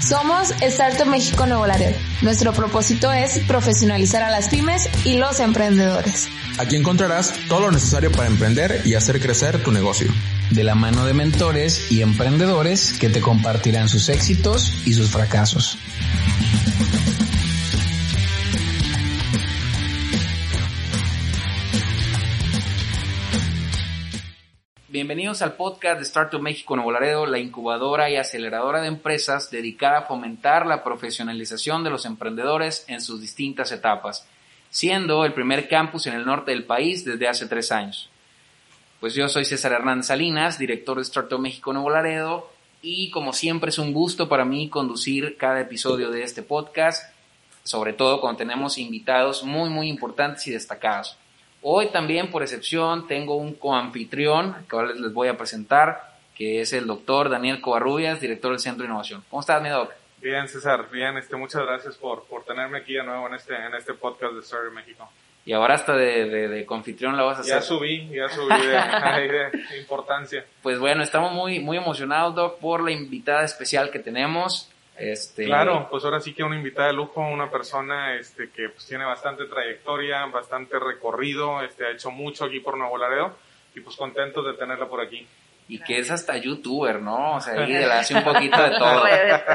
somos Startup México Nuevo Laredo. Nuestro propósito es profesionalizar a las pymes y los emprendedores. Aquí encontrarás todo lo necesario para emprender y hacer crecer tu negocio. De la mano de mentores y emprendedores que te compartirán sus éxitos y sus fracasos. Bienvenidos al podcast de Startup México Nuevo Laredo, la incubadora y aceleradora de empresas dedicada a fomentar la profesionalización de los emprendedores en sus distintas etapas, siendo el primer campus en el norte del país desde hace tres años. Pues yo soy César Hernández Salinas, director de Startup México Nuevo Laredo, y como siempre es un gusto para mí conducir cada episodio de este podcast, sobre todo cuando tenemos invitados muy muy importantes y destacados. Hoy también, por excepción, tengo un coanfitrión que ahora les voy a presentar, que es el doctor Daniel Covarrubias, director del Centro de Innovación. ¿Cómo estás, mi doc? Bien, César, bien. Este, muchas gracias por, por tenerme aquí de nuevo en este, en este podcast de Story México. Y ahora hasta de, de, de, confitrión la vas a hacer. Ya subí, ya subí de, de, importancia. Pues bueno, estamos muy, muy emocionados, Doc, por la invitada especial que tenemos. Este... Claro, pues ahora sí que una invitada de lujo, una persona este, que pues, tiene bastante trayectoria, bastante recorrido, este, ha hecho mucho aquí por Nuevo Laredo y pues contentos de tenerla por aquí. Y que es hasta youtuber, ¿no? O sea, ahí le hace un poquito de todo.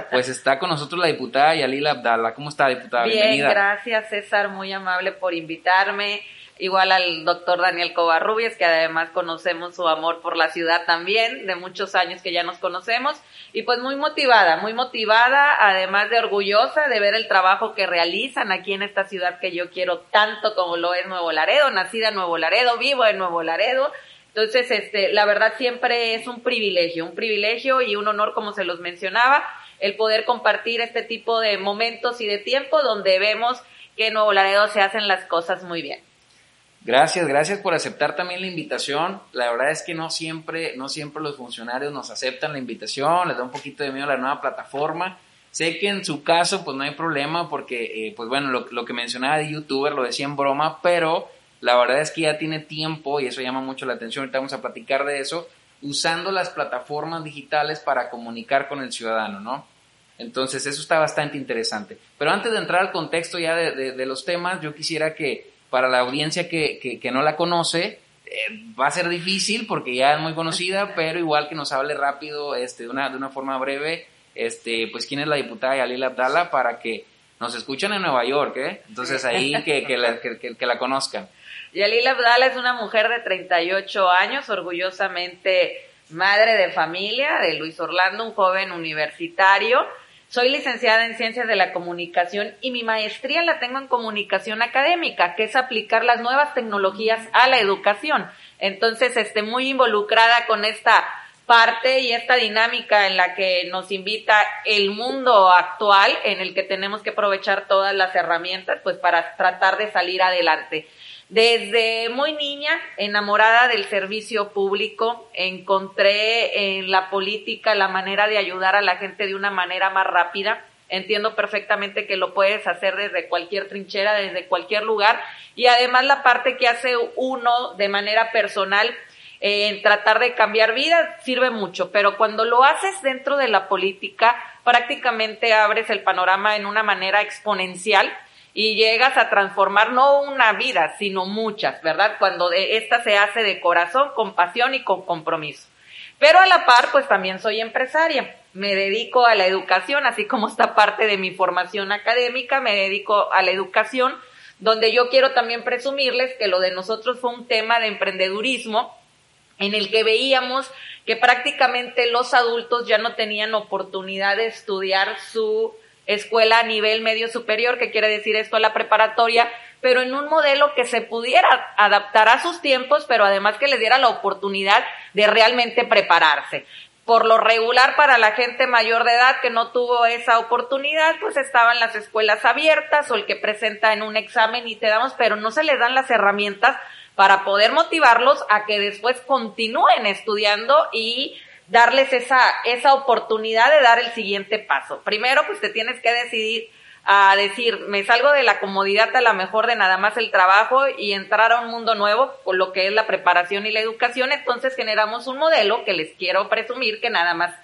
Pues está con nosotros la diputada Yalila Abdala. ¿Cómo está, diputada? Bien, Bienvenida. gracias, César, muy amable por invitarme igual al doctor Daniel Covarrubias, que además conocemos su amor por la ciudad también, de muchos años que ya nos conocemos, y pues muy motivada, muy motivada, además de orgullosa de ver el trabajo que realizan aquí en esta ciudad que yo quiero tanto como lo es Nuevo Laredo, nacida en Nuevo Laredo, vivo en Nuevo Laredo, entonces, este, la verdad siempre es un privilegio, un privilegio y un honor, como se los mencionaba, el poder compartir este tipo de momentos y de tiempo donde vemos que en Nuevo Laredo se hacen las cosas muy bien. Gracias, gracias por aceptar también la invitación. La verdad es que no siempre, no siempre los funcionarios nos aceptan la invitación, les da un poquito de miedo la nueva plataforma. Sé que en su caso, pues no hay problema porque, eh, pues bueno, lo, que mencionaba de youtuber lo decía en broma, pero la verdad es que ya tiene tiempo y eso llama mucho la atención. Ahorita vamos a platicar de eso, usando las plataformas digitales para comunicar con el ciudadano, ¿no? Entonces, eso está bastante interesante. Pero antes de entrar al contexto ya de los temas, yo quisiera que para la audiencia que, que, que no la conoce, eh, va a ser difícil porque ya es muy conocida, pero igual que nos hable rápido, este, de una, de una forma breve, este, pues quién es la diputada Yalila Abdala para que nos escuchen en Nueva York, ¿eh? Entonces ahí que, que, la, que, que la conozcan. Yalila Abdala es una mujer de 38 años, orgullosamente madre de familia de Luis Orlando, un joven universitario, soy licenciada en Ciencias de la Comunicación y mi maestría la tengo en Comunicación Académica, que es aplicar las nuevas tecnologías a la educación. Entonces, esté muy involucrada con esta parte y esta dinámica en la que nos invita el mundo actual, en el que tenemos que aprovechar todas las herramientas, pues para tratar de salir adelante. Desde muy niña, enamorada del servicio público, encontré en la política la manera de ayudar a la gente de una manera más rápida. Entiendo perfectamente que lo puedes hacer desde cualquier trinchera, desde cualquier lugar. Y además la parte que hace uno de manera personal en tratar de cambiar vidas sirve mucho. Pero cuando lo haces dentro de la política, prácticamente abres el panorama en una manera exponencial y llegas a transformar no una vida, sino muchas, ¿verdad? Cuando esta se hace de corazón, con pasión y con compromiso. Pero a la par, pues también soy empresaria. Me dedico a la educación, así como esta parte de mi formación académica, me dedico a la educación, donde yo quiero también presumirles que lo de nosotros fue un tema de emprendedurismo, en el que veíamos que prácticamente los adultos ya no tenían oportunidad de estudiar su escuela a nivel medio superior, que quiere decir escuela preparatoria, pero en un modelo que se pudiera adaptar a sus tiempos, pero además que les diera la oportunidad de realmente prepararse. por lo regular para la gente mayor de edad que no tuvo esa oportunidad, pues estaban las escuelas abiertas o el que presenta en un examen y te damos, pero no se les dan las herramientas para poder motivarlos a que después continúen estudiando y darles esa, esa oportunidad de dar el siguiente paso. Primero, pues te tienes que decidir a decir, me salgo de la comodidad a la mejor de nada más el trabajo y entrar a un mundo nuevo con lo que es la preparación y la educación, entonces generamos un modelo que les quiero presumir que nada más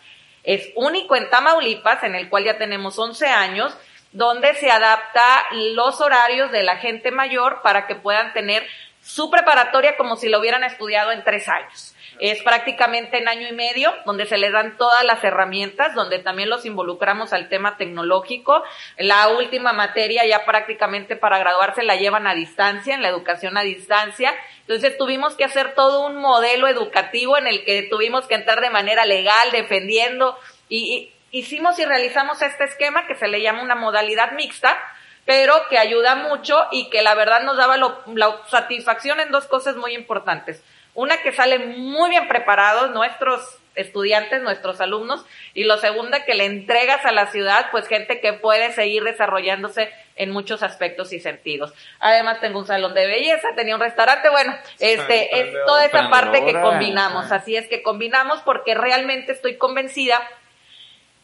es único en Tamaulipas, en el cual ya tenemos 11 años, donde se adapta los horarios de la gente mayor para que puedan tener su preparatoria como si lo hubieran estudiado en tres años. Es prácticamente en año y medio, donde se les dan todas las herramientas, donde también los involucramos al tema tecnológico. La última materia ya prácticamente para graduarse la llevan a distancia, en la educación a distancia. Entonces tuvimos que hacer todo un modelo educativo en el que tuvimos que entrar de manera legal, defendiendo, y, hicimos y realizamos este esquema que se le llama una modalidad mixta, pero que ayuda mucho y que la verdad nos daba la satisfacción en dos cosas muy importantes. Una que sale muy bien preparados nuestros estudiantes, nuestros alumnos, y lo segunda que le entregas a la ciudad, pues gente que puede seguir desarrollándose en muchos aspectos y sentidos. Además tengo un salón de belleza, tenía un restaurante, bueno, este es toda esa parte que combinamos, así es que combinamos porque realmente estoy convencida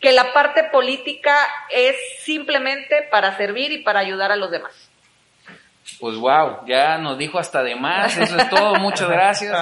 que la parte política es simplemente para servir y para ayudar a los demás. Pues wow, ya nos dijo hasta de más, eso es todo, muchas gracias.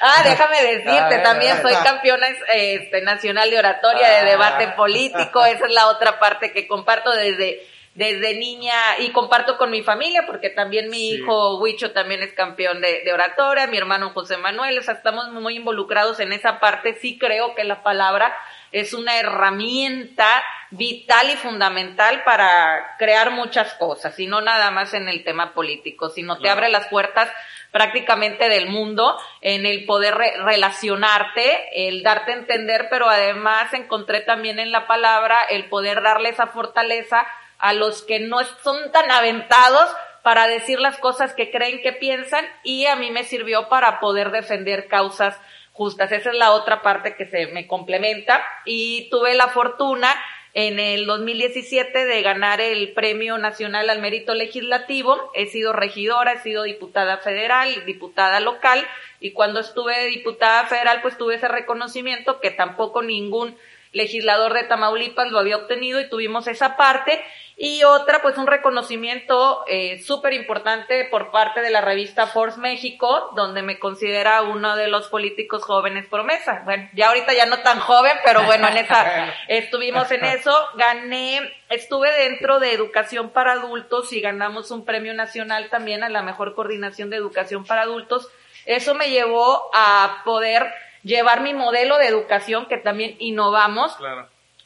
Ah, déjame decirte, también soy campeona este, nacional de oratoria, de ah. debate político, esa es la otra parte que comparto desde, desde niña y comparto con mi familia, porque también mi hijo Huicho también es campeón de, de oratoria, mi hermano José Manuel, o sea, estamos muy involucrados en esa parte, sí creo que la palabra es una herramienta vital y fundamental para crear muchas cosas, y no nada más en el tema político, sino te abre las puertas prácticamente del mundo en el poder relacionarte, el darte a entender, pero además encontré también en la palabra el poder darle esa fortaleza a los que no son tan aventados para decir las cosas que creen que piensan y a mí me sirvió para poder defender causas justas. Esa es la otra parte que se me complementa y tuve la fortuna en el 2017 de ganar el Premio Nacional al Mérito Legislativo. He sido regidora, he sido diputada federal, diputada local y cuando estuve diputada federal pues tuve ese reconocimiento que tampoco ningún legislador de Tamaulipas lo había obtenido y tuvimos esa parte. Y otra, pues un reconocimiento eh, súper importante por parte de la revista Force México, donde me considera uno de los políticos jóvenes promesa. Bueno, ya ahorita ya no tan joven, pero bueno, en esa, estuvimos en eso. Gané, estuve dentro de educación para adultos y ganamos un premio nacional también a la mejor coordinación de educación para adultos. Eso me llevó a poder llevar mi modelo de educación, que también innovamos,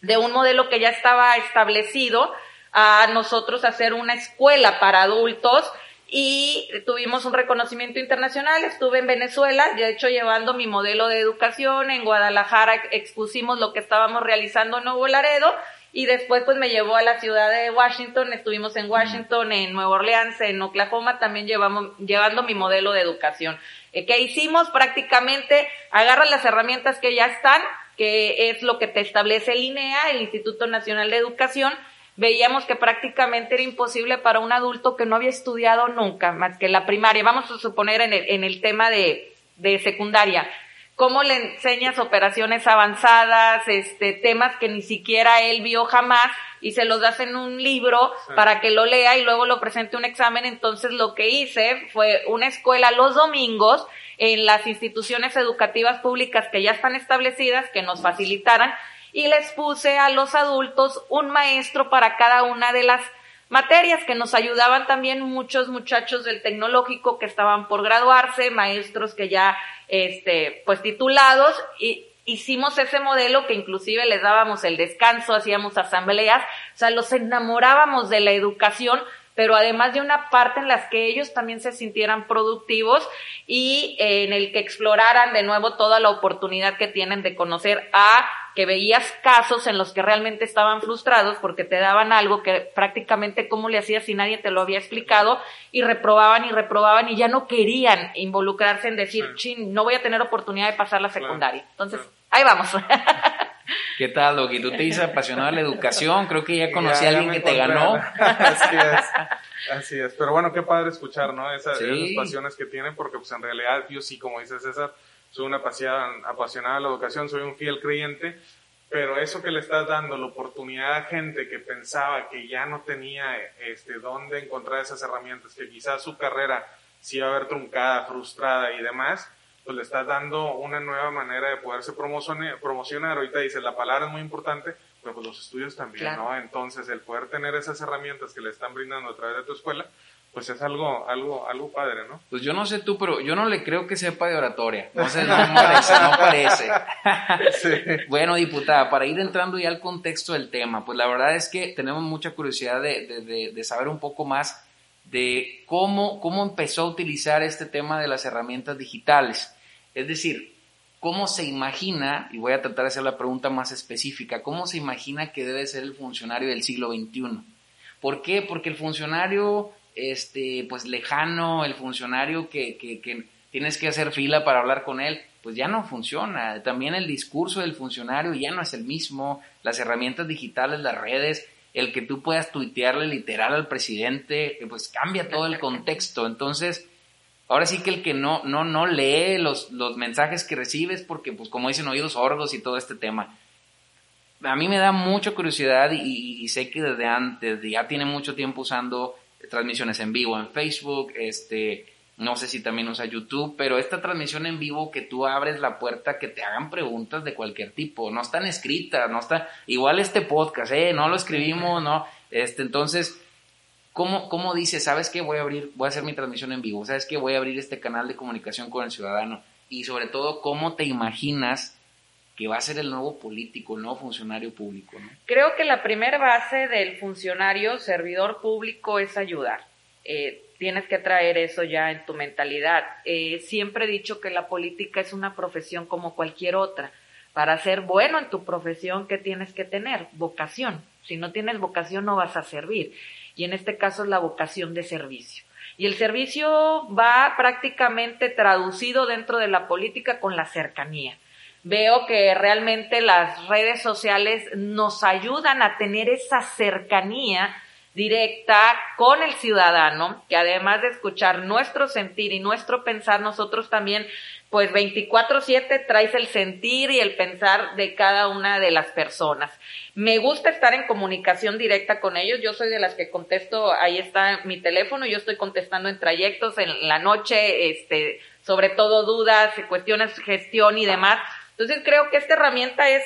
de un modelo que ya estaba establecido, a nosotros hacer una escuela para adultos y tuvimos un reconocimiento internacional. Estuve en Venezuela, de hecho llevando mi modelo de educación, en Guadalajara expusimos lo que estábamos realizando en Nuevo Laredo y después pues me llevó a la ciudad de Washington, estuvimos en Washington, en Nueva Orleans, en Oklahoma, también llevamos, llevando mi modelo de educación. Eh, ¿Qué hicimos? Prácticamente agarra las herramientas que ya están, que es lo que te establece el INEA, el Instituto Nacional de Educación, veíamos que prácticamente era imposible para un adulto que no había estudiado nunca más que la primaria. Vamos a suponer en el, en el tema de, de secundaria cómo le enseñas operaciones avanzadas, este, temas que ni siquiera él vio jamás y se los das en un libro para que lo lea y luego lo presente un examen. Entonces lo que hice fue una escuela los domingos en las instituciones educativas públicas que ya están establecidas, que nos facilitaran, y les puse a los adultos un maestro para cada una de las materias que nos ayudaban también muchos muchachos del tecnológico que estaban por graduarse, maestros que ya, este, pues titulados y hicimos ese modelo que inclusive les dábamos el descanso, hacíamos asambleas, o sea, los enamorábamos de la educación, pero además de una parte en las que ellos también se sintieran productivos y en el que exploraran de nuevo toda la oportunidad que tienen de conocer a que veías casos en los que realmente estaban frustrados porque te daban algo que prácticamente cómo le hacías si nadie te lo había explicado y reprobaban y reprobaban y ya no querían involucrarse en decir, chin, no voy a tener oportunidad de pasar la secundaria. Entonces, Ahí vamos. ¿Qué tal, Doggy? Tú te dices apasionado de la educación, creo que ya conocí a alguien que te ganó. Así es, así es. Pero bueno, qué padre escuchar, ¿no? Esas, esas pasiones que tienen, porque pues en realidad yo sí, como dice César, soy una apasionada de la educación, soy un fiel creyente, pero eso que le estás dando, la oportunidad a gente que pensaba que ya no tenía este, dónde encontrar esas herramientas, que quizás su carrera se iba a ver truncada, frustrada y demás, pues le estás dando una nueva manera de poderse promocionar. Ahorita dice, la palabra es muy importante, pero pues los estudios también, ¿no? Entonces, el poder tener esas herramientas que le están brindando a través de tu escuela, pues es algo, algo, algo padre, ¿no? Pues yo no sé tú, pero yo no le creo que sepa de oratoria. No sé, no parece, no parece. Bueno, diputada, para ir entrando ya al contexto del tema, pues la verdad es que tenemos mucha curiosidad de, de, saber un poco más de cómo, cómo empezó a utilizar este tema de las herramientas digitales. Es decir, ¿cómo se imagina, y voy a tratar de hacer la pregunta más específica, cómo se imagina que debe ser el funcionario del siglo XXI? ¿Por qué? Porque el funcionario este, pues lejano, el funcionario que, que, que tienes que hacer fila para hablar con él, pues ya no funciona. También el discurso del funcionario ya no es el mismo. Las herramientas digitales, las redes, el que tú puedas tuitearle literal al presidente, pues cambia todo el contexto. Entonces, ahora sí que el que no, no, no lee los, los mensajes que recibes, porque pues como dicen oídos sordos y todo este tema. A mí me da mucha curiosidad y, y sé que desde antes, ya tiene mucho tiempo usando transmisiones en vivo en Facebook, este, no sé si también usa YouTube, pero esta transmisión en vivo que tú abres la puerta que te hagan preguntas de cualquier tipo, no están escritas, no está, igual este podcast, eh, no lo escribimos, no, este, entonces, ¿cómo, cómo dices, sabes que voy a abrir, voy a hacer mi transmisión en vivo, sabes que voy a abrir este canal de comunicación con el ciudadano? Y sobre todo, ¿cómo te imaginas que va a ser el nuevo político, el nuevo funcionario público. ¿no? Creo que la primera base del funcionario servidor público es ayudar. Eh, tienes que traer eso ya en tu mentalidad. Eh, siempre he dicho que la política es una profesión como cualquier otra. Para ser bueno en tu profesión, ¿qué tienes que tener? Vocación. Si no tienes vocación, no vas a servir. Y en este caso es la vocación de servicio. Y el servicio va prácticamente traducido dentro de la política con la cercanía veo que realmente las redes sociales nos ayudan a tener esa cercanía directa con el ciudadano, que además de escuchar nuestro sentir y nuestro pensar, nosotros también, pues 24/7 traes el sentir y el pensar de cada una de las personas. Me gusta estar en comunicación directa con ellos, yo soy de las que contesto, ahí está mi teléfono, yo estoy contestando en trayectos, en la noche, este, sobre todo dudas, cuestiones, gestión y demás, entonces creo que esta herramienta es,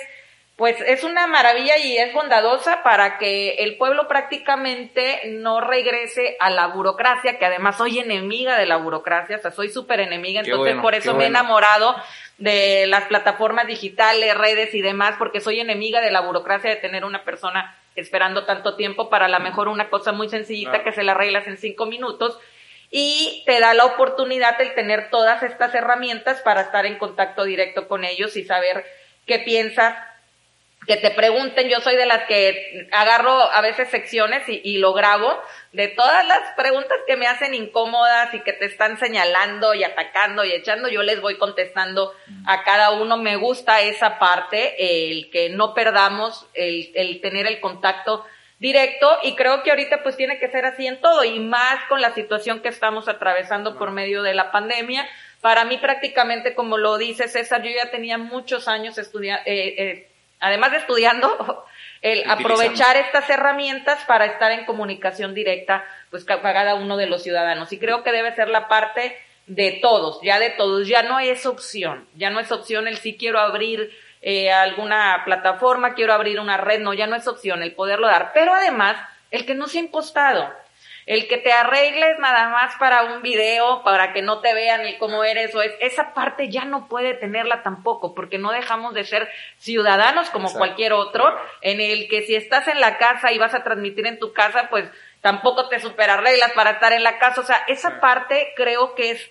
pues es una maravilla y es bondadosa para que el pueblo prácticamente no regrese a la burocracia, que además soy enemiga de la burocracia, o sea, soy súper enemiga, entonces por eso me he enamorado de las plataformas digitales, redes y demás, porque soy enemiga de la burocracia de tener una persona esperando tanto tiempo para a lo mejor una cosa muy sencillita que se la arreglas en cinco minutos y te da la oportunidad de tener todas estas herramientas para estar en contacto directo con ellos y saber qué piensas, que te pregunten, yo soy de las que agarro a veces secciones y, lo grabo, de todas las preguntas que me hacen incómodas y que te están señalando y atacando y echando, yo les voy contestando a cada uno. Me gusta esa parte, el que no perdamos, el, el tener el contacto directo y creo que ahorita pues tiene que ser así en todo y más con la situación que estamos atravesando por medio de la pandemia. Para mí prácticamente, como lo dice César, yo ya tenía muchos años estudiando, eh, eh, además de estudiando, el aprovechar estas herramientas para estar en comunicación directa pues con cada uno de los ciudadanos. Y creo que debe ser la parte de todos, ya de todos, ya no es opción, ya no es opción el sí quiero abrir eh, alguna plataforma, quiero abrir una red, no, ya no es opción el poderlo dar. Pero además, el que no se ha impostado, el que te arregles nada más para un video, para que no te vean el cómo eres, o es, esa parte ya no puede tenerla tampoco, porque no dejamos de ser ciudadanos como cualquier otro, en el que si estás en la casa y vas a transmitir en tu casa, pues tampoco te superarreglas para estar en la casa. O sea, esa parte creo que es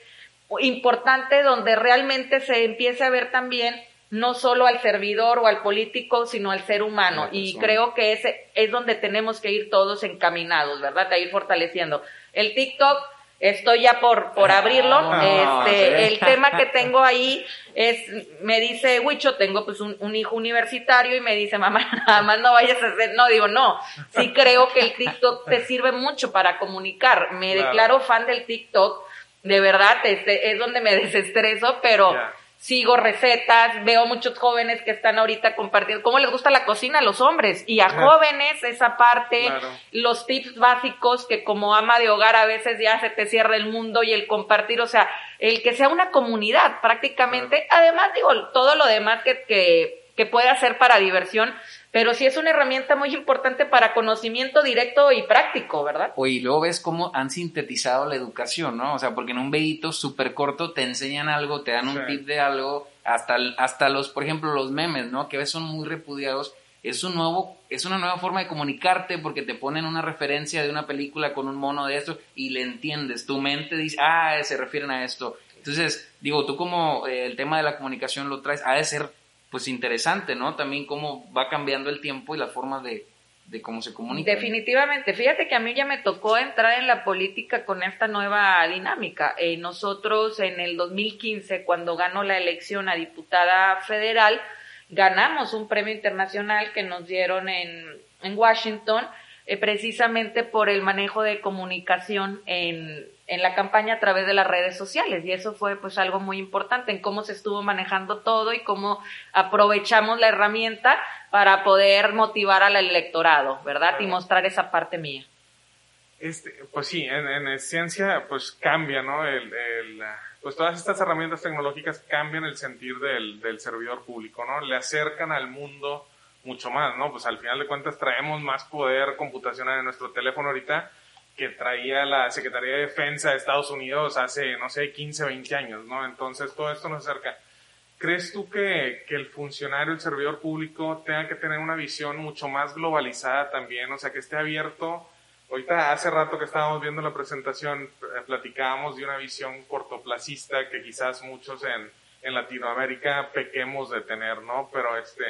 importante donde realmente se empiece a ver también no solo al servidor o al político, sino al ser humano. Y creo que ese es donde tenemos que ir todos encaminados, ¿verdad? A ir fortaleciendo. El TikTok Estoy ya por, por abrirlo. Ah, este, sí. el tema que tengo ahí es, me dice Huicho, tengo pues un, un hijo universitario y me dice, mamá, nada más no vayas a hacer, no, digo, no, sí creo que el TikTok te sirve mucho para comunicar. Me Claro. declaro fan del TikTok, de verdad, este, es donde me desestreso, pero. Sigo recetas, veo muchos jóvenes que están ahorita compartiendo cómo les gusta la cocina a los hombres y a jóvenes esa parte, Claro. los tips básicos que como ama de hogar a veces ya se te cierra el mundo y el compartir, o sea, el que sea una comunidad prácticamente, además digo, todo lo demás que, que, que puede hacer para diversión, pero sí es una herramienta muy importante para conocimiento directo y práctico, ¿verdad? Oye, y luego ves cómo han sintetizado la educación, ¿no? O sea, porque en un videito súper corto te enseñan algo, te dan un Sí. tip de algo, hasta, hasta los, por ejemplo, los memes, ¿no? Que a veces son muy repudiados. Es un nuevo, es una nueva forma de comunicarte porque te ponen una referencia de una película con un mono de esto y le entiendes. Tu mente dice, ah, se refieren a esto. Entonces, digo, tú como eh, el tema de la comunicación lo traes, ha de ser, pues, interesante, ¿no? También cómo va cambiando el tiempo y las formas de, de cómo se comunica. Definitivamente. Fíjate que a mí ya me tocó entrar en la política con esta nueva dinámica. Eh, nosotros en el 2015, cuando ganó la elección a diputada federal, ganamos un premio internacional que nos dieron en, en Washington, eh, precisamente por el manejo de comunicación en, en la campaña a través de las redes sociales. Y eso fue pues algo muy importante en cómo se estuvo manejando todo y cómo aprovechamos la herramienta para poder motivar al electorado, ¿verdad? Y mostrar esa parte mía. Este, pues sí, en, en esencia, pues cambia, ¿no? El, el, pues todas estas herramientas tecnológicas cambian el sentir del, del servidor público, ¿no? Le acercan al mundo mucho más, ¿no? Pues al final de cuentas traemos más poder computacional en nuestro teléfono ahorita que traía la Secretaría de Defensa de Estados Unidos hace, no sé, 15, 20 años, ¿no? Entonces todo esto nos acerca. ¿Crees tú que, que el funcionario, el servidor público, tenga que tener una visión mucho más globalizada también? O sea, que esté abierto. Ahorita, hace rato que estábamos viendo la presentación, eh, platicábamos de una visión cortoplacista que quizás muchos en, en Latinoamérica pequemos de tener, ¿no? Pero este,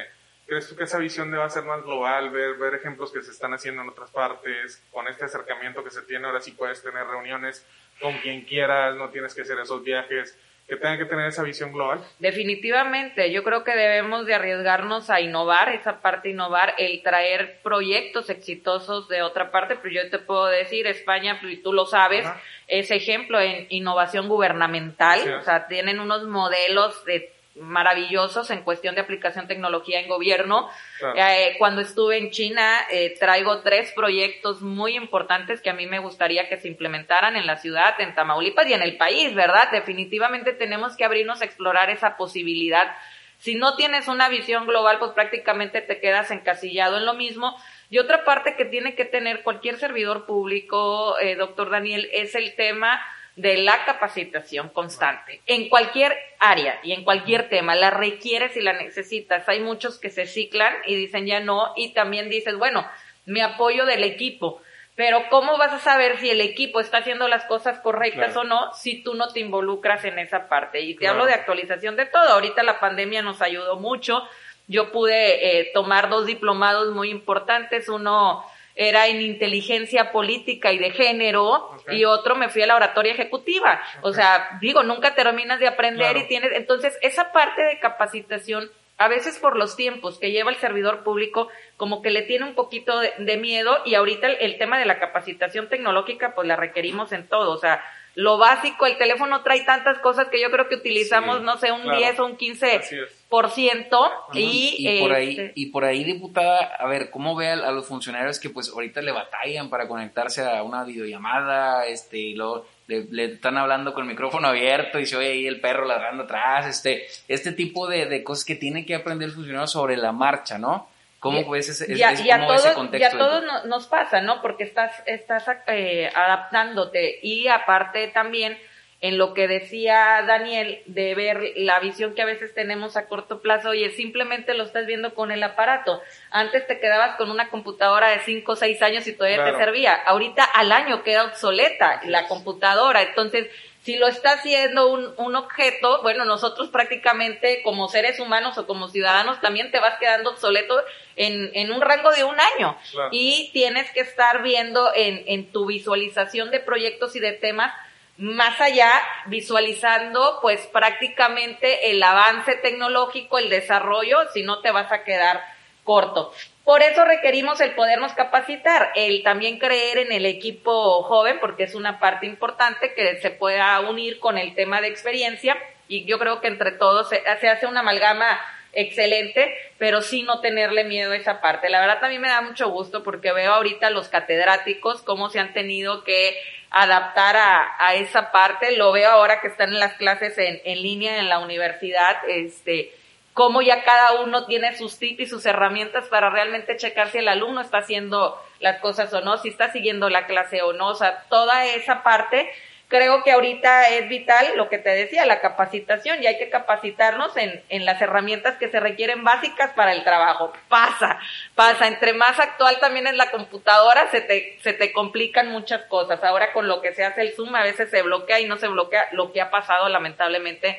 ¿crees tú que esa visión deba ser más global? Ver, ver ejemplos que se están haciendo en otras partes, con este acercamiento que se tiene, ahora sí puedes tener reuniones con quien quieras, no tienes que hacer esos viajes, que tengan que tener esa visión global. Definitivamente, yo creo que debemos de arriesgarnos a innovar, esa parte innovar, el traer proyectos exitosos de otra parte, pero yo te puedo decir, España, y tú lo sabes, Ajá. es ejemplo en innovación gubernamental, o sea, tienen unos modelos de maravillosos en cuestión de aplicación tecnología en gobierno. Claro. Eh, cuando estuve en China, eh, traigo tres proyectos muy importantes que a mí me gustaría que se implementaran en la ciudad, en Tamaulipas y en el país, ¿verdad? Definitivamente tenemos que abrirnos a explorar esa posibilidad. Si no tienes una visión global, pues prácticamente te quedas encasillado en lo mismo. Y otra parte que tiene que tener cualquier servidor público, eh, doctor Daniel, es el tema de la capacitación constante en cualquier área y en cualquier tema. La requieres y la necesitas. Hay muchos que se ciclan y dicen ya no y también dices, bueno, me apoyo del equipo. Pero ¿cómo vas a saber si el equipo está haciendo las cosas correctas Claro. o no si tú no te involucras en esa parte? Y te Claro. hablo de actualización de todo. Ahorita la pandemia nos ayudó mucho. Yo pude eh, tomar dos diplomados muy importantes. Uno era en inteligencia política y de género y otro me fui a la oratoria ejecutiva. O sea, digo, nunca terminas de aprender Claro. y tienes, entonces esa parte de capacitación, a veces por los tiempos que lleva el servidor público, como que le tiene un poquito de, de miedo y ahorita el, el tema de la capacitación tecnológica, pues la requerimos en todo. O sea, lo básico, el teléfono trae tantas cosas que yo creo que utilizamos, Sí, no sé, un claro. 10 o un 15 Así es. por ciento y, y por ahí este, y por ahí diputada a ver cómo ve a, a los funcionarios que pues ahorita le batallan para conectarse a una videollamada este y luego le, le están hablando con el micrófono abierto y se oye ahí el perro ladrando atrás este este tipo de, de cosas que tiene que aprender el funcionario sobre la marcha no cómo Y- ves ese, y a, ese- y a cómo ese todos, contexto y a de- todos no- nos pasa, ¿no? Porque estás, estás eh, adaptándote y aparte también en lo que decía Daniel de ver la visión que a veces tenemos a corto plazo y es simplemente lo estás viendo con el aparato. Antes te quedabas con una computadora de 5 o 6 años y todavía Claro. te servía. Ahorita al año queda obsoleta la computadora. Entonces, si lo está haciendo un, un objeto, bueno, nosotros prácticamente como seres humanos o como ciudadanos también te vas quedando obsoleto en, en un rango de un año. Claro. Y tienes que estar viendo en, en tu visualización de proyectos y de temas más allá, visualizando pues prácticamente el avance tecnológico, el desarrollo, si no te vas a quedar corto. Por eso requerimos el podernos capacitar, el también creer en el equipo joven, porque es una parte importante que se pueda unir con el tema de experiencia y yo creo que entre todos se, hace una amalgama excelente, pero sí no tenerle miedo a esa parte. La verdad también me da mucho gusto porque veo ahorita los catedráticos cómo se han tenido que adaptar a, a esa parte. Lo veo ahora que están en las clases en, en línea en la universidad, este, cómo ya cada uno tiene sus tips y sus herramientas para realmente checar si el alumno está haciendo las cosas o no, si está siguiendo la clase o no, o sea, toda esa parte creo que ahorita es vital lo que te decía, la capacitación, y hay que capacitarnos en, en las herramientas que se requieren básicas para el trabajo. Pasa, pasa, entre más actual también es la computadora, se te, se te complican muchas cosas. Ahora con lo que se hace el Zoom, a veces se bloquea y no se bloquea lo que ha pasado lamentablemente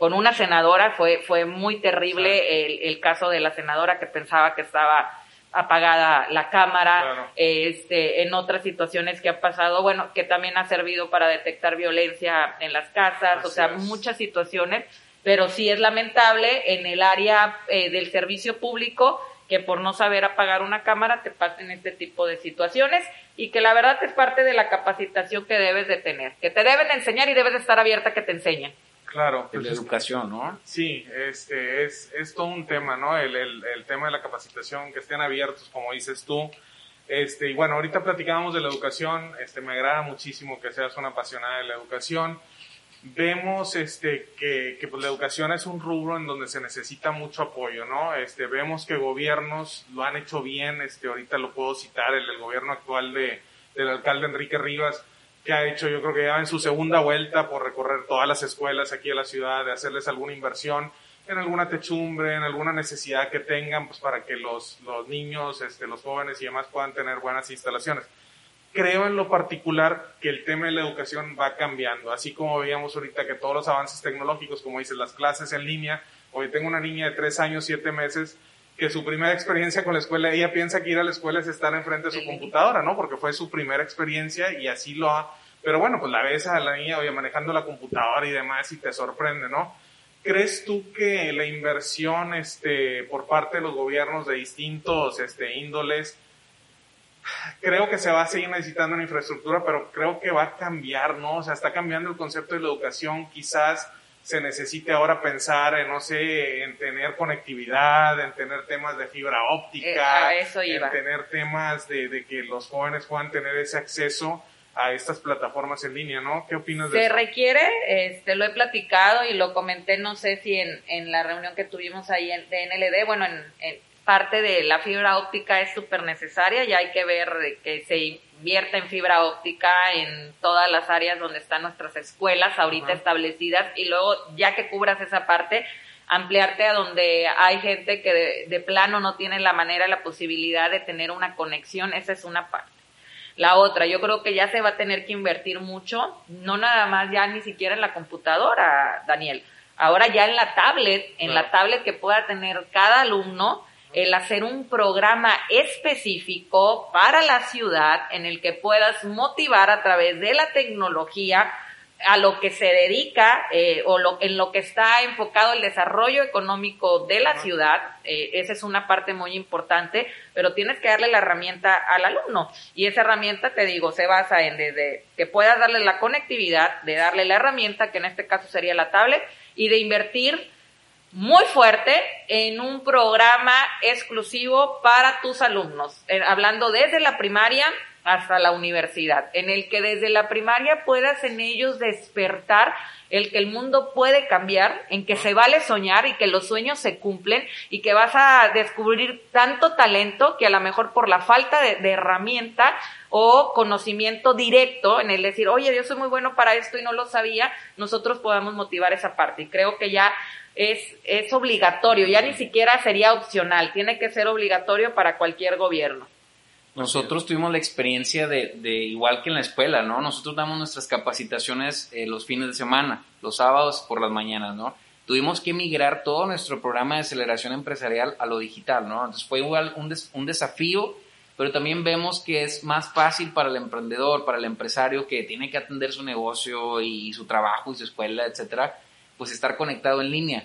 con una senadora, fue, fue muy terrible el, el caso de la senadora que pensaba que estaba apagada la cámara, este, en otras situaciones que ha pasado, bueno, que también ha servido para detectar violencia en las casas, o sea, muchas situaciones, pero sí es lamentable en el área eh, del servicio público que por no saber apagar una cámara te pasen este tipo de situaciones y que la verdad es parte de la capacitación que debes de tener, que te deben enseñar y debes de estar abierta a que te enseñen. Claro. Pues la educación, ¿no? Sí, este, es, es todo un tema, ¿no? El, el, el, tema de la capacitación, que estén abiertos, como dices tú. Este, y bueno, ahorita platicábamos de la educación, este, me agrada muchísimo que seas una apasionada de la educación. Vemos este, que, que pues, la educación es un rubro en donde se necesita mucho apoyo, ¿no? Este, vemos que gobiernos lo han hecho bien, este, ahorita lo puedo citar, el, el gobierno actual de, del alcalde Enrique Rivas, que ha hecho, yo creo que ya en su segunda vuelta por recorrer todas las escuelas aquí en la ciudad, de hacerles alguna inversión en alguna techumbre, en alguna necesidad que tengan, pues para que los, los niños, este, los jóvenes y demás puedan tener buenas instalaciones. Creo en lo particular que el tema de la educación va cambiando, así como veíamos ahorita que todos los avances tecnológicos, como dices, las clases en línea, hoy tengo una niña de tres años, siete meses, que su primera experiencia con la escuela, ella piensa que ir a la escuela es estar enfrente de su computadora, ¿no? Porque fue su primera experiencia y así lo ha... Pero bueno, pues la ves a la niña, oye, manejando la computadora y demás y te sorprende, ¿no? ¿Crees tú que la inversión este, por parte de los gobiernos de distintos este, índoles, creo que se va a seguir necesitando una infraestructura, pero creo que va a cambiar, ¿no? O sea, está cambiando el concepto de la educación, quizás se necesite ahora pensar en, no sé, en tener conectividad, en tener temas de fibra óptica, eh, en tener temas de, de, que los jóvenes puedan tener ese acceso a estas plataformas en línea, ¿no? ¿Qué opinas de Se eso? requiere, este, lo he platicado y lo comenté, no sé si en, en la reunión que tuvimos ahí en, de NLD, bueno, en, en parte de la fibra óptica es súper necesaria, ya hay que ver que se invierta en fibra óptica en todas las áreas donde están nuestras escuelas ahorita uh -huh. establecidas y luego ya que cubras esa parte, ampliarte a donde hay gente que de, de, plano no tiene la manera, la posibilidad de tener una conexión, esa es una parte. La otra, yo creo que ya se va a tener que invertir mucho, no nada más ya ni siquiera en la computadora, Daniel, ahora ya en la tablet, en la tablet que pueda tener cada alumno, el hacer un programa específico para la ciudad en el que puedas motivar a través de la tecnología a lo que se dedica eh, o lo, en lo que está enfocado el desarrollo económico de la ciudad, eh, esa es una parte muy importante, pero tienes que darle la herramienta al alumno. Y esa herramienta, te digo, se basa en desde que puedas darle la conectividad, de darle la herramienta, que en este caso sería la tablet, y de invertir muy fuerte en un programa exclusivo para tus alumnos, eh, hablando desde la primaria hasta la universidad, en el que desde la primaria puedas en ellos despertar el que el mundo puede cambiar, en que se vale soñar y que los sueños se cumplen y que vas a descubrir tanto talento que a lo mejor por la falta de, de herramienta o conocimiento directo en el decir, oye, yo soy muy bueno para esto y no lo sabía, nosotros podamos motivar esa parte. Y creo que ya es, es obligatorio, ya ni siquiera sería opcional, tiene que ser obligatorio para cualquier gobierno. Nosotros tuvimos la experiencia de, de, igual que en la escuela, ¿no? Nosotros damos nuestras capacitaciones eh, los fines de semana, los sábados por las mañanas, ¿no? Tuvimos que migrar todo nuestro programa de aceleración empresarial a lo digital, ¿no? Entonces fue igual un, des, un desafío, pero también vemos que es más fácil para el emprendedor, para el empresario que tiene que atender su negocio y su trabajo y su escuela, etcétera, pues estar conectado en línea.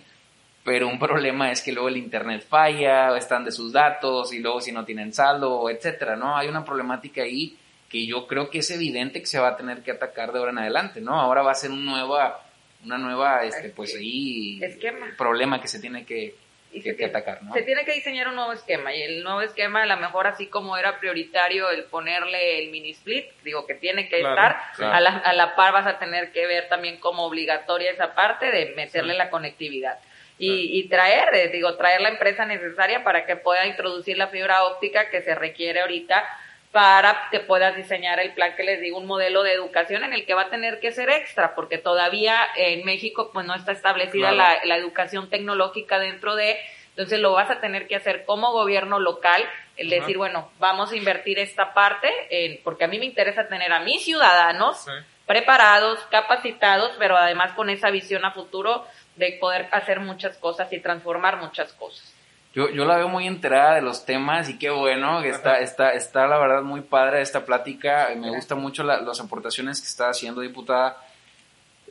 Pero un problema es que luego el internet falla, o están de sus datos y luego si no tienen saldo, etcétera, ¿no? Hay una problemática ahí que yo creo que es evidente que se va a tener que atacar de ahora en adelante, ¿no? Ahora va a ser un nueva, una nueva, este, pues ahí, Esquema. problema que se tiene que, Y que, se, que tiene, atacar, ¿no? se tiene que diseñar un nuevo esquema y el nuevo esquema a lo mejor así como era prioritario el ponerle el mini split, digo que tiene que Claro, estar, claro. A, la, a la par vas a tener que ver también como obligatoria esa parte de meterle la conectividad. Y, y traer, eh, digo, traer la empresa necesaria para que pueda introducir la fibra óptica que se requiere ahorita para que puedas diseñar el plan que les digo, un modelo de educación en el que va a tener que ser extra, porque todavía en México pues no está establecida Claro. la, la educación tecnológica dentro de, entonces lo vas a tener que hacer como gobierno local, el Ajá. decir, bueno, vamos a invertir esta parte, en- porque a mí me interesa tener a mis ciudadanos Sí. preparados, capacitados, pero además con esa visión a futuro de poder hacer muchas cosas y transformar muchas cosas. Yo, yo la veo muy enterada de los temas y qué bueno, que está, está, está la verdad muy padre esta plática. Me gusta mucho la- las aportaciones que está haciendo, diputada.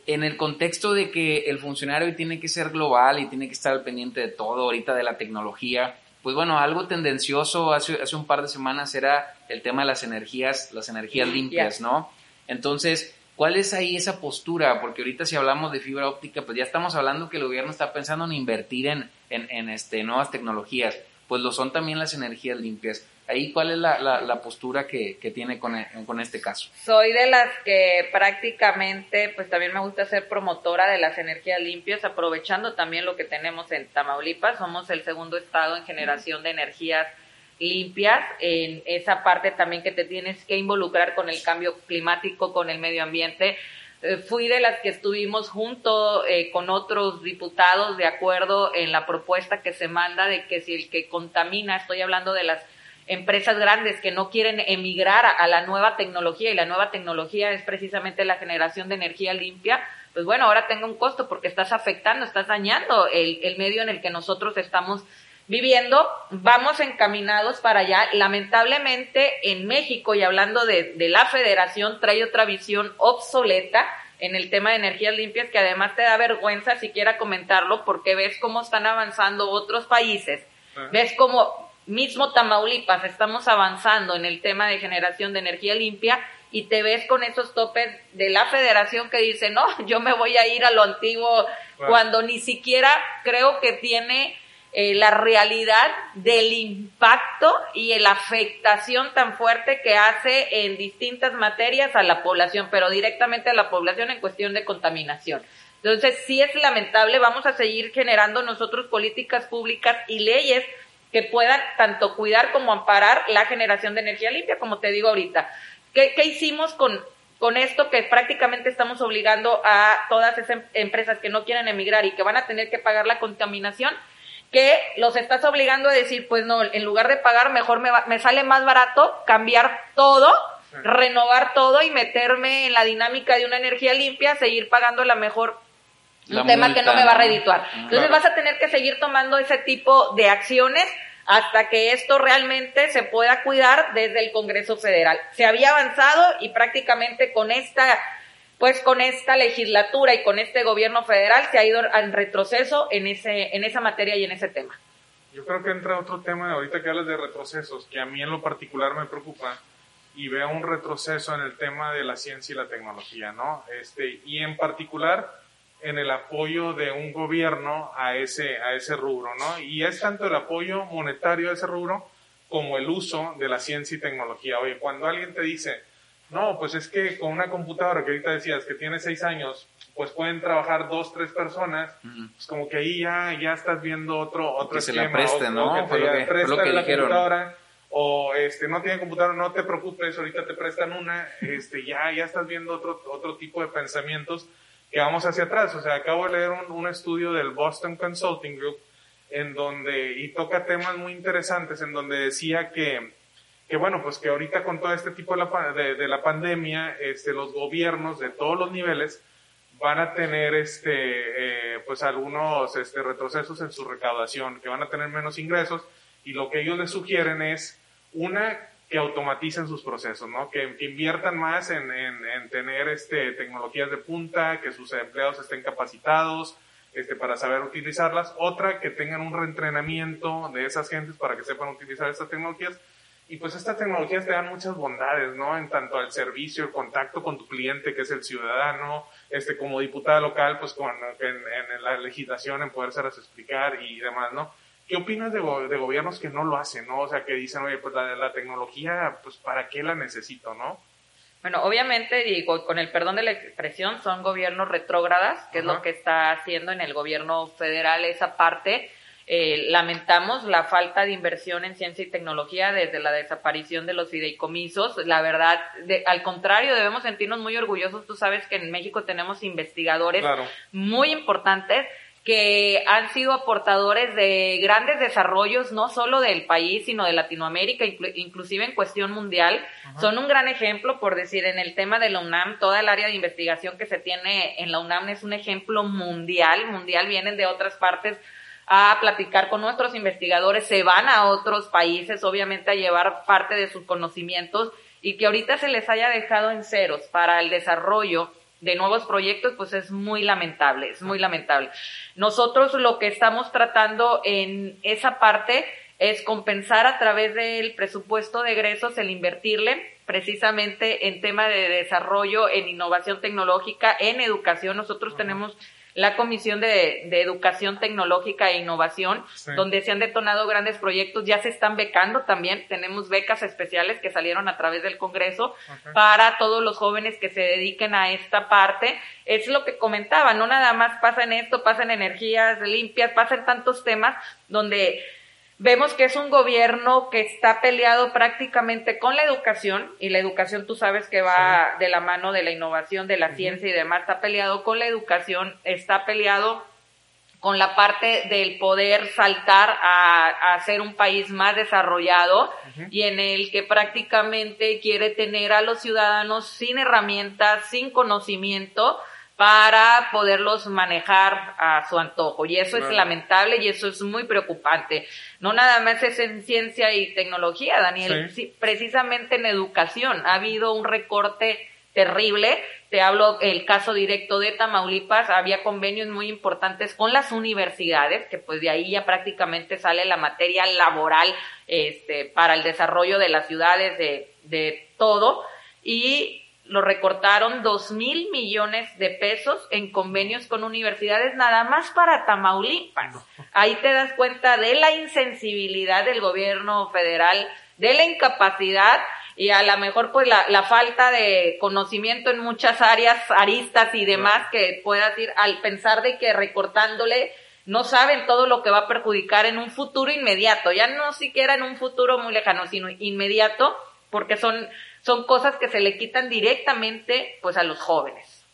En el contexto de que el funcionario tiene que ser global y tiene que estar al pendiente de todo, ahorita de la tecnología, pues bueno, algo tendencioso hace, hace un par de semanas era el tema de las energías, las energías limpias, ¿no? Entonces, ¿cuál es ahí esa postura? Porque ahorita si hablamos de fibra óptica, pues ya estamos hablando que el gobierno está pensando en invertir en, en, en, este, nuevas tecnologías, pues lo son también las energías limpias. Ahí, ¿cuál es la, la, la postura que, que tiene con, con este caso? Soy de las que prácticamente, pues también me gusta ser promotora de las energías limpias, aprovechando también lo que tenemos en Tamaulipas. Somos el segundo estado en generación de energías limpias. En esa parte también que te tienes que involucrar con el cambio climático, con el medio ambiente. Eh, fui de las que estuvimos junto eh, con otros diputados de acuerdo en la propuesta que se manda de que si el que contamina, estoy hablando de las empresas grandes que no quieren emigrar a, a la nueva tecnología y la nueva tecnología es precisamente la generación de energía limpia, pues bueno, ahora tenga un costo porque estás afectando, estás dañando el, el medio en el que nosotros estamos viviendo, vamos encaminados para allá. Lamentablemente en México, y hablando de, de la federación, trae otra visión obsoleta en el tema de energías limpias que además te da vergüenza siquiera comentarlo porque ves cómo están avanzando otros países, Ajá. ves cómo mismo Tamaulipas estamos avanzando en el tema de generación de energía limpia y te ves con esos topes de la federación que dice, no, yo me voy a ir a lo antiguo Claro. cuando ni siquiera creo que tiene eh, la realidad del impacto y la afectación tan fuerte que hace en distintas materias a la población, pero directamente a la población en cuestión de contaminación. Entonces, sí es lamentable, vamos a seguir generando nosotros políticas públicas y leyes que puedan tanto cuidar como amparar la generación de energía limpia, como te digo ahorita. ¿Qué, qué hicimos con, con esto que prácticamente estamos obligando a todas esas em- empresas que no quieren emigrar y que van a tener que pagar la contaminación? Que los estás obligando a decir, pues no, en lugar de pagar, mejor me, va- me sale más barato cambiar todo, renovar todo y meterme en la dinámica de una energía limpia, seguir pagando la mejor un tema que no me va a redituar. Entonces claro. vas a tener que seguir tomando ese tipo de acciones hasta que esto realmente se pueda cuidar desde el Congreso Federal. Se había avanzado y prácticamente con esta pues con esta legislatura y con este gobierno federal se ha ido en retroceso en ese en esa materia y en ese tema. Yo creo que entra otro tema, ahorita que hablas de retrocesos, que a mí en lo particular me preocupa, y veo un retroceso en el tema de la ciencia y la tecnología, ¿no? Este, y en particular en el apoyo de un gobierno a ese, a ese rubro, ¿no? Y es tanto el apoyo monetario a ese rubro como el uso de la ciencia y tecnología. Oye, cuando alguien te dice, no, pues es que con una computadora que ahorita decías que tiene seis años, pues pueden trabajar dos, tres personas, pues como que ahí ya, ya estás viendo otro, otro que se la esquema, preste, ¿no? que Fue lo que- fue lo prestan que la dijeron. computadora, o este, no tiene computadora, no te preocupes, ahorita te prestan una, este, ya, ya estás viendo otro, otro tipo de pensamientos que vamos hacia atrás. O sea, acabo de leer un, un estudio del Boston Consulting Group, en donde, y toca temas muy interesantes, en donde decía que, que bueno, pues que ahorita con todo este tipo de la, de, la pandemia, este, los gobiernos de todos los niveles van a tener este, eh, pues algunos este, retrocesos en su recaudación, que van a tener menos ingresos, y lo que ellos les sugieren es una que automaticen sus procesos, ¿no? Que, inviertan más en, en, tener este, tecnologías de punta, que sus empleados estén capacitados este, para saber utilizarlas. Otra, que tengan un reentrenamiento de esas gentes para que sepan utilizar estas tecnologías. Y pues estas tecnologías te dan muchas bondades, ¿no? En tanto al servicio, el contacto con tu cliente, que es el ciudadano, este, como diputada local, pues con, en, en la legislación, en poderse explicar y demás, ¿no? ¿Qué opinas de, de, gobiernos que no lo hacen, no? O sea, que dicen, oye, pues la, la tecnología, pues ¿para qué la necesito, no? Bueno, obviamente, digo, con el perdón de la expresión, son gobiernos retrógradas, que es lo que está haciendo en el gobierno federal esa parte. Eh, lamentamos la falta de inversión en ciencia y tecnología desde la desaparición de los fideicomisos. La verdad, al contrario, debemos sentirnos muy orgullosos. Tú sabes que en México tenemos investigadores muy importantes que han sido aportadores de grandes desarrollos, no solo del país, sino de Latinoamérica, inclusive en cuestión mundial. Son un gran ejemplo, por decir, en el tema de la UNAM, toda el área de investigación que se tiene en la UNAM es un ejemplo mundial, mundial, vienen de otras partes a platicar con nuestros investigadores, se van a otros países, obviamente, a llevar parte de sus conocimientos y que ahorita se les haya dejado en ceros para el desarrollo de nuevos proyectos, pues es muy lamentable, es muy lamentable. Nosotros lo que estamos tratando en esa parte es compensar a través del presupuesto de egresos el invertirle precisamente en tema de desarrollo, en innovación tecnológica, en educación. Nosotros tenemos la Comisión de, Educación Tecnológica e Innovación, donde se han detonado grandes proyectos, ya se están becando también, tenemos becas especiales que salieron a través del Congreso para todos los jóvenes que se dediquen a esta parte. Es lo que comentaba, no nada más pasa en esto, pasa en energías limpias, pasa en tantos temas donde Vemos que es un gobierno que está peleado prácticamente con la educación, y la educación tú sabes que va de la mano de la innovación, de la ciencia y demás, está peleado con la educación, está peleado con la parte del poder saltar a, a ser un país más desarrollado y en el que prácticamente quiere tener a los ciudadanos sin herramientas, sin conocimiento, para poderlos manejar a su antojo. Y eso es lamentable y eso es muy preocupante. No nada más es en ciencia y tecnología, Daniel, precisamente en educación. Ha habido un recorte terrible. Te hablo el caso directo de Tamaulipas, había convenios muy importantes con las universidades, que pues de ahí ya prácticamente sale la materia laboral este, para el desarrollo de las ciudades, de, de todo. Y lo recortaron dos mil millones de pesos en convenios con universidades nada más para Tamaulipas. Ahí te das cuenta de la insensibilidad del gobierno federal, de la incapacidad y a lo mejor pues la, la falta de conocimiento en muchas áreas, aristas y demás que puedas ir al pensar de que recortándole no saben todo lo que va a perjudicar en un futuro inmediato, ya no siquiera en un futuro muy lejano, sino inmediato, porque son son cosas que se le quitan directamente pues a los jóvenes.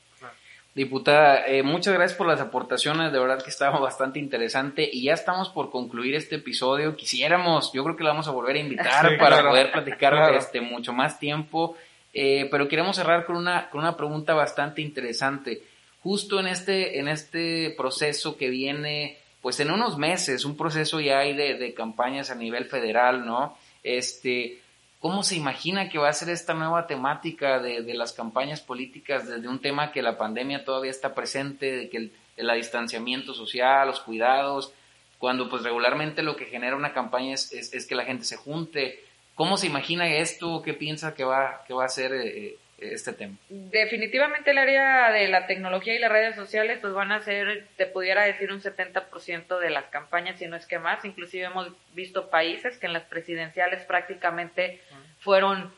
Diputada, eh, muchas gracias por las aportaciones, de verdad que estaba bastante interesante y ya estamos por concluir este episodio. Quisiéramos, yo creo que lo vamos a volver a invitar para poder platicar este mucho más tiempo, eh, pero queremos cerrar con una con una pregunta bastante interesante. Justo en este en este proceso que viene, pues en unos meses, un proceso ya hay de, de campañas a nivel federal, ¿no? Este, ¿Cómo se imagina que va a ser esta nueva temática de, las campañas políticas desde un tema que la pandemia todavía está presente, de que el, distanciamiento social, los cuidados, cuando pues regularmente lo que genera una campaña es, es, que la gente se junte? ¿Cómo se imagina esto? ¿Qué piensa que va, que va a ser eh, este tema? Definitivamente el área de la tecnología y las redes sociales pues van a ser, te pudiera decir, un 70% de las campañas, si no es que más. Inclusive hemos visto países que en las presidenciales prácticamente fueron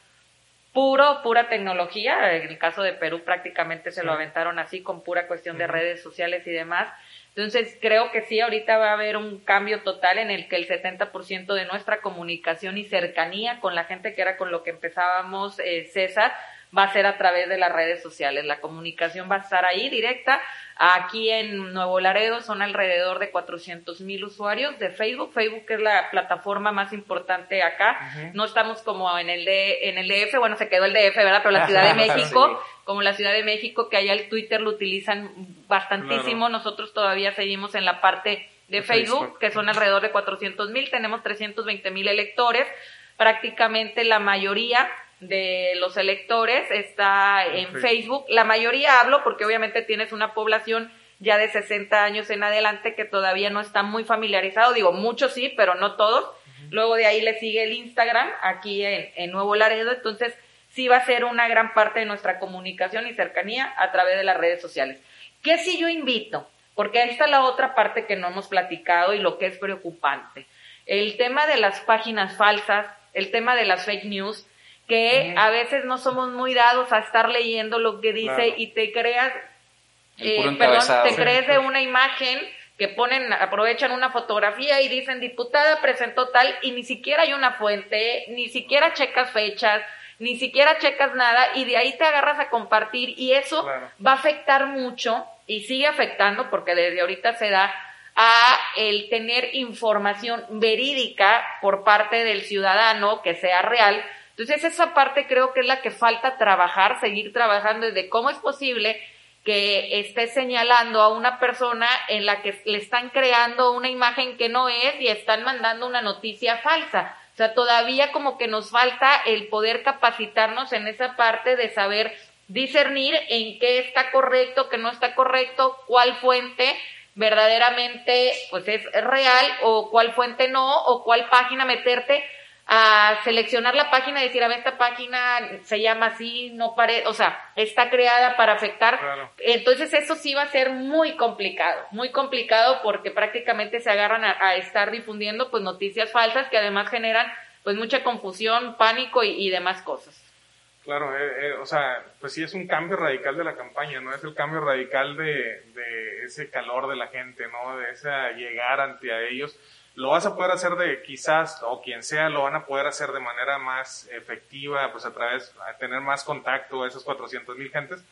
puro, pura tecnología. En el caso de Perú prácticamente se lo aventaron así con pura cuestión de redes sociales y demás. Entonces creo que sí, ahorita va a haber un cambio total en el que el 70% de nuestra comunicación y cercanía con la gente que era con lo que empezábamos, eh, César, va a ser a través de las redes sociales. La comunicación va a estar ahí directa. Aquí en Nuevo Laredo son alrededor de 400 mil usuarios de Facebook. Facebook es la plataforma más importante acá. No estamos como en el, de, en el DF, bueno, se quedó el DF, ¿verdad? Pero la Ciudad de México, como la Ciudad de México, que allá el Twitter lo utilizan bastantísimo. Nosotros todavía seguimos en la parte de Facebook, que son alrededor de 400 mil. Tenemos 320 mil electores prácticamente la mayoría de los electores está en Facebook. La mayoría hablo porque obviamente tienes una población ya de 60 años en adelante que todavía no está muy familiarizado. Digo, muchos sí, pero no todos. Luego de ahí le sigue el Instagram aquí en, Nuevo Laredo. Entonces, sí va a ser una gran parte de nuestra comunicación y cercanía a través de las redes sociales. ¿Qué si yo invito? Porque ahí está la otra parte que no hemos platicado y lo que es preocupante. El tema de las páginas falsas, el tema de las fake news, que a veces no somos muy dados a estar leyendo lo que dice y te creas, eh, perdón, te crees de una imagen que ponen, aprovechan una fotografía y dicen diputada presentó tal y ni siquiera hay una fuente, ni siquiera checas fechas, ni siquiera checas nada y de ahí te agarras a compartir y eso va a afectar mucho y sigue afectando porque desde ahorita se da a el tener información verídica por parte del ciudadano que sea real. Entonces esa parte creo que es la que falta trabajar, seguir trabajando de cómo es posible que esté señalando a una persona en la que le están creando una imagen que no es y están mandando una noticia falsa. O sea, todavía como que nos falta el poder capacitarnos en esa parte de saber discernir en qué está correcto, qué no está correcto, cuál fuente verdaderamente pues es real o cuál fuente no o cuál página meterte a seleccionar la página y decir, a ver, esta página se llama así, no parece, o sea, está creada para afectar. Entonces eso sí va a ser muy complicado, muy complicado porque prácticamente se agarran a, estar difundiendo pues noticias falsas que además generan pues mucha confusión, pánico y, demás cosas. Claro, eh, eh, o sea, pues sí es un cambio radical de la campaña, ¿no? Es el cambio radical de, de ese calor de la gente, ¿no? De esa llegar ante a ellos lo vas a poder hacer de quizás, o quien sea, lo van a poder hacer de manera más efectiva, pues a través, a tener más contacto a esos 400 mil gentes,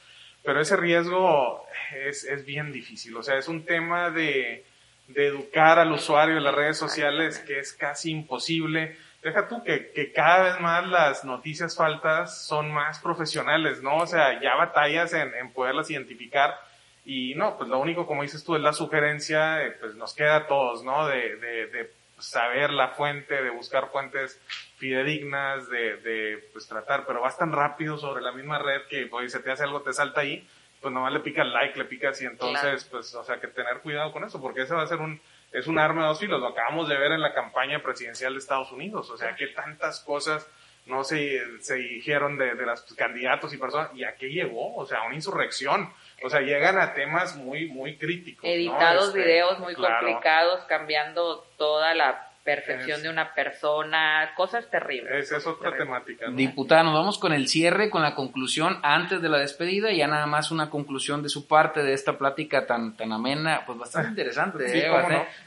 pero ese riesgo es, es, bien difícil, o sea, es un tema de, de educar al usuario en las redes sociales que es casi imposible. Deja tú que, que cada vez más las noticias faltas son más profesionales, ¿no? O sea, ya batallas en, en poderlas identificar y no, pues lo único, como dices tú, es la sugerencia, eh, pues nos queda a todos, ¿no? De, de, de, saber la fuente, de buscar fuentes fidedignas, de, de pues tratar, pero vas tan rápido sobre la misma red que, pues, se te hace algo, te salta ahí, pues nomás le picas like, le picas y entonces, pues, o sea, que tener cuidado con eso, porque ese va a ser un, es un arma de dos filos, lo acabamos de ver en la campaña presidencial de Estados Unidos, o sea, que tantas cosas no se, se dijeron de, de los candidatos y personas, y a qué llegó, o sea, una insurrección, o sea, llegan a temas muy, muy críticos. Editados este, videos muy complicados, cambiando toda la percepción de una persona, cosas terribles. Esa es otra temática. Diputada, nos vamos con el cierre, con la conclusión antes de la despedida, y ya nada más una conclusión de su parte de esta plática tan, tan amena, pues bastante interesante. ¿eh?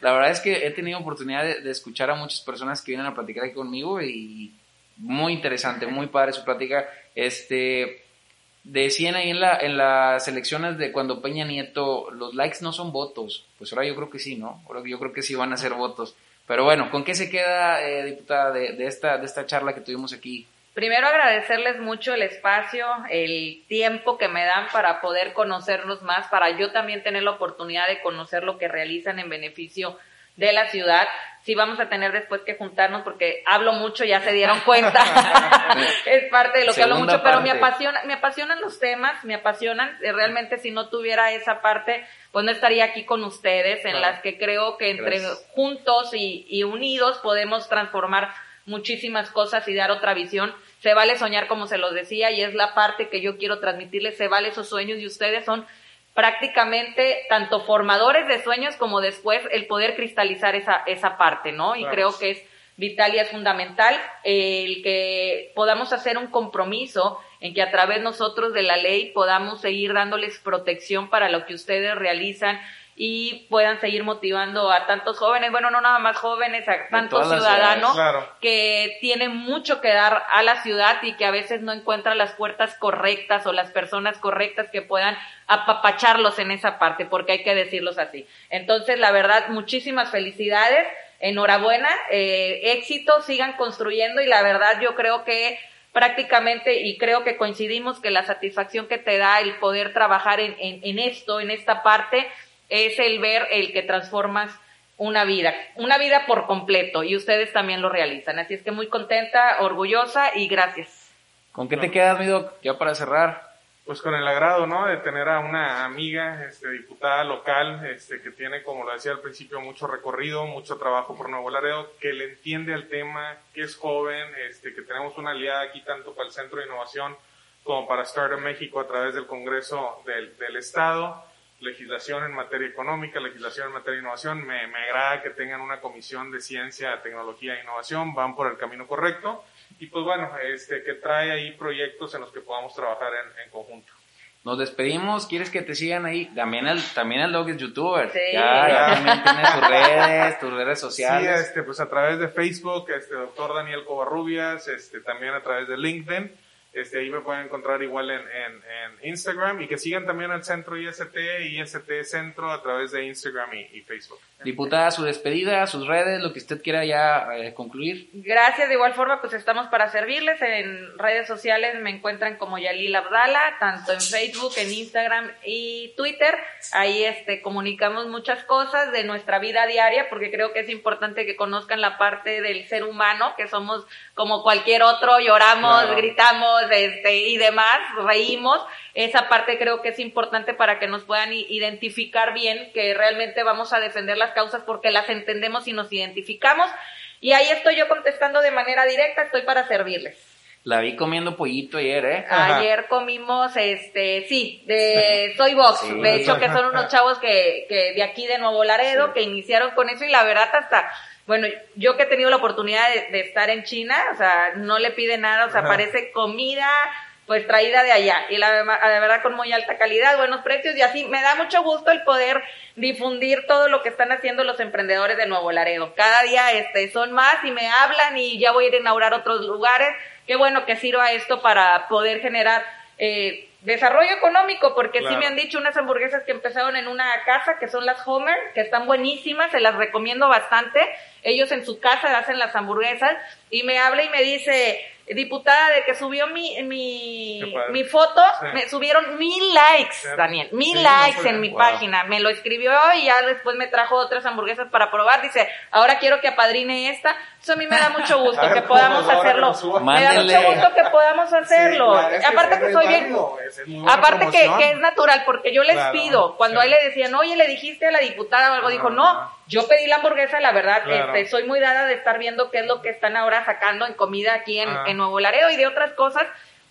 La verdad es que he tenido oportunidad de, de, escuchar a muchas personas que vienen a platicar aquí conmigo y muy interesante, muy padre su plática. Este, Decían ahí en, la, en las elecciones de cuando Peña Nieto, los likes no son votos. Pues ahora yo creo que sí, ¿no? Ahora yo creo que sí van a ser votos. Pero bueno, ¿con qué se queda, eh, diputada, de, de, esta, de esta charla que tuvimos aquí? Primero agradecerles mucho el espacio, el tiempo que me dan para poder conocerlos más, para yo también tener la oportunidad de conocer lo que realizan en beneficio de la ciudad. Sí vamos a tener después que juntarnos porque hablo mucho, ya se dieron cuenta. es parte de lo que hablo mucho, pero me apasiona, me apasionan los temas, me apasionan. Eh, realmente si no tuviera esa parte, pues no estaría aquí con ustedes, en las que creo que entre juntos y, y unidos podemos transformar muchísimas cosas y dar otra visión. Se vale soñar como se los decía y es la parte que yo quiero transmitirles, se vale esos sueños y ustedes son prácticamente tanto formadores de sueños como después el poder cristalizar esa, esa parte, ¿no? Y creo que es vital y es fundamental el que podamos hacer un compromiso en que a través nosotros de la ley podamos seguir dándoles protección para lo que ustedes realizan y puedan seguir motivando a tantos jóvenes, bueno, no nada más jóvenes, a tantos ciudadanos que tienen mucho que dar a la ciudad y que a veces no encuentran las puertas correctas o las personas correctas que puedan apapacharlos en esa parte, porque hay que decirlos así. Entonces, la verdad, muchísimas felicidades, enhorabuena, eh, éxito, sigan construyendo y la verdad yo creo que prácticamente, y creo que coincidimos que la satisfacción que te da el poder trabajar en, en, en esto, en esta parte, es el ver el que transformas una vida, una vida por completo y ustedes también lo realizan. Así es que muy contenta, orgullosa y gracias. ¿Con qué te quedas, mi doc? Ya para cerrar. Pues con el agrado, ¿no? De tener a una amiga, este, diputada local, este, que tiene, como lo decía al principio, mucho recorrido, mucho trabajo por Nuevo Laredo, que le entiende al tema, que es joven, este, que tenemos una aliada aquí tanto para el Centro de Innovación como para Startup México a través del Congreso del, del Estado legislación en materia económica, legislación en materia de innovación. Me, me, agrada que tengan una comisión de ciencia, tecnología e innovación, van por el camino correcto. Y pues bueno, este, que trae ahí proyectos en los que podamos trabajar en, en conjunto. Nos despedimos, ¿quieres que te sigan ahí? También el, también el dog es youtuber. Sí. Ya, ya también tienes tus redes, tus redes sociales. Sí, este, pues a través de Facebook, este, doctor Daniel Covarrubias, este, también a través de LinkedIn. Este, ahí me pueden encontrar igual en, en, en, Instagram y que sigan también al Centro IST y IST Centro a través de Instagram y, y, Facebook. Diputada, su despedida, sus redes, lo que usted quiera ya eh, concluir. Gracias, de igual forma pues estamos para servirles. En redes sociales me encuentran como Yalil Abdala, tanto en Facebook, en Instagram y Twitter. Ahí este, comunicamos muchas cosas de nuestra vida diaria porque creo que es importante que conozcan la parte del ser humano, que somos como cualquier otro, lloramos, claro. gritamos, este, y demás, reímos. Esa parte creo que es importante para que nos puedan identificar bien que realmente vamos a defender las causas porque las entendemos y nos identificamos. Y ahí estoy yo contestando de manera directa, estoy para servirles. La vi comiendo pollito ayer, ¿eh? Ayer comimos, este, sí, de Soy Box. Sí. De hecho, que son unos chavos que, que de aquí de Nuevo Laredo, sí. que iniciaron con eso y la verdad hasta, bueno, yo que he tenido la oportunidad de, de estar en China, o sea, no le pide nada, o sea, Ajá. parece comida, pues traída de allá y la, la, verdad con muy alta calidad, buenos precios y así me da mucho gusto el poder difundir todo lo que están haciendo los emprendedores de Nuevo Laredo. Cada día este son más y me hablan y ya voy a ir a inaugurar otros lugares. Qué bueno que sirva esto para poder generar eh, desarrollo económico, porque claro. sí me han dicho unas hamburguesas que empezaron en una casa, que son las Homer, que están buenísimas, se las recomiendo bastante. Ellos en su casa hacen las hamburguesas y me habla y me dice, diputada de que subió mi, mi, mi foto, sí. me subieron mil likes, sí. Daniel, mil sí, likes no en mi wow. página. Me lo escribió y ya después me trajo otras hamburguesas para probar. Dice, ahora quiero que apadrine esta. Eso a mí me da mucho gusto que podamos hacerlo. Me da mucho gusto que podamos hacerlo. Aparte que soy bien, aparte que, que, es natural, porque yo les claro, pido, cuando ahí le decían, oye, le dijiste a la diputada o algo, dijo, no, yo pedí la hamburguesa, la verdad, claro. este, soy muy dada de estar viendo qué es lo que están ahora sacando en comida aquí en, en Nuevo Laredo y de otras cosas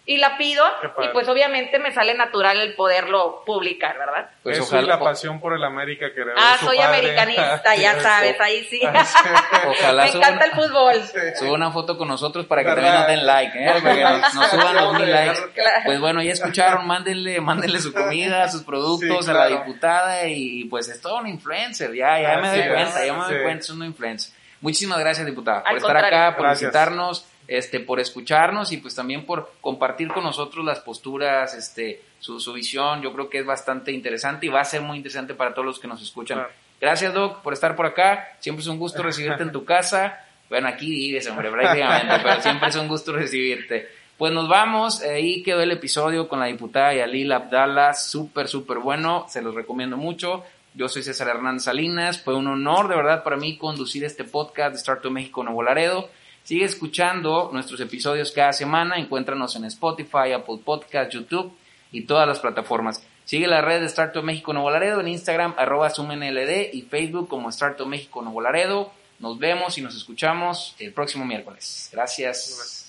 y la pido y pues obviamente me sale natural el poderlo publicar, ¿verdad? Pues Eso ojalá, es la pasión por el América que Ah, soy padre. americanista, ya sabes, ahí sí. ojalá me encanta el fútbol. Suba una foto con nosotros para que también nos den like, ¿eh? Para que nos, nos suban los mil likes. Claro. Pues bueno, ya escucharon, mándenle, mándenle su comida, sus productos sí, claro. a la diputada y pues es todo un influencer, ya, ya me doy cuenta, ya me doy cuenta, es un influencer. Muchísimas gracias, diputada, por estar acá, por gracias. visitarnos este, por escucharnos y pues también por compartir con nosotros las posturas, este, su, su visión. Yo creo que es bastante interesante y va a ser muy interesante para todos los que nos escuchan. Claro. Gracias, Doc, por estar por acá. Siempre es un gusto recibirte en tu casa. Bueno, aquí vives, hombre, prácticamente, pero siempre es un gusto recibirte. Pues nos vamos, ahí quedó el episodio con la diputada Yalil Abdala, súper, súper bueno, se los recomiendo mucho. Yo soy César Hernández Salinas, fue un honor de verdad para mí conducir este podcast de Start to México Nuevo Laredo. Sigue escuchando nuestros episodios cada semana. Encuéntranos en Spotify, Apple Podcast, YouTube y todas las plataformas. Sigue la red de Startup México Nuevo Laredo en Instagram, arroba SumNLD y Facebook como Startup México Nuevo Laredo. Nos vemos y nos escuchamos el próximo miércoles. Gracias.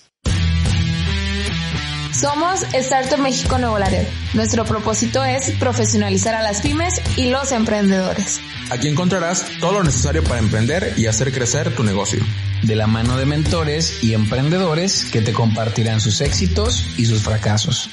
Somos Startup México Nuevo Laredo. Nuestro propósito es profesionalizar a las pymes y los emprendedores. Aquí encontrarás todo lo necesario para emprender y hacer crecer tu negocio. De la mano de mentores y emprendedores que te compartirán sus éxitos y sus fracasos.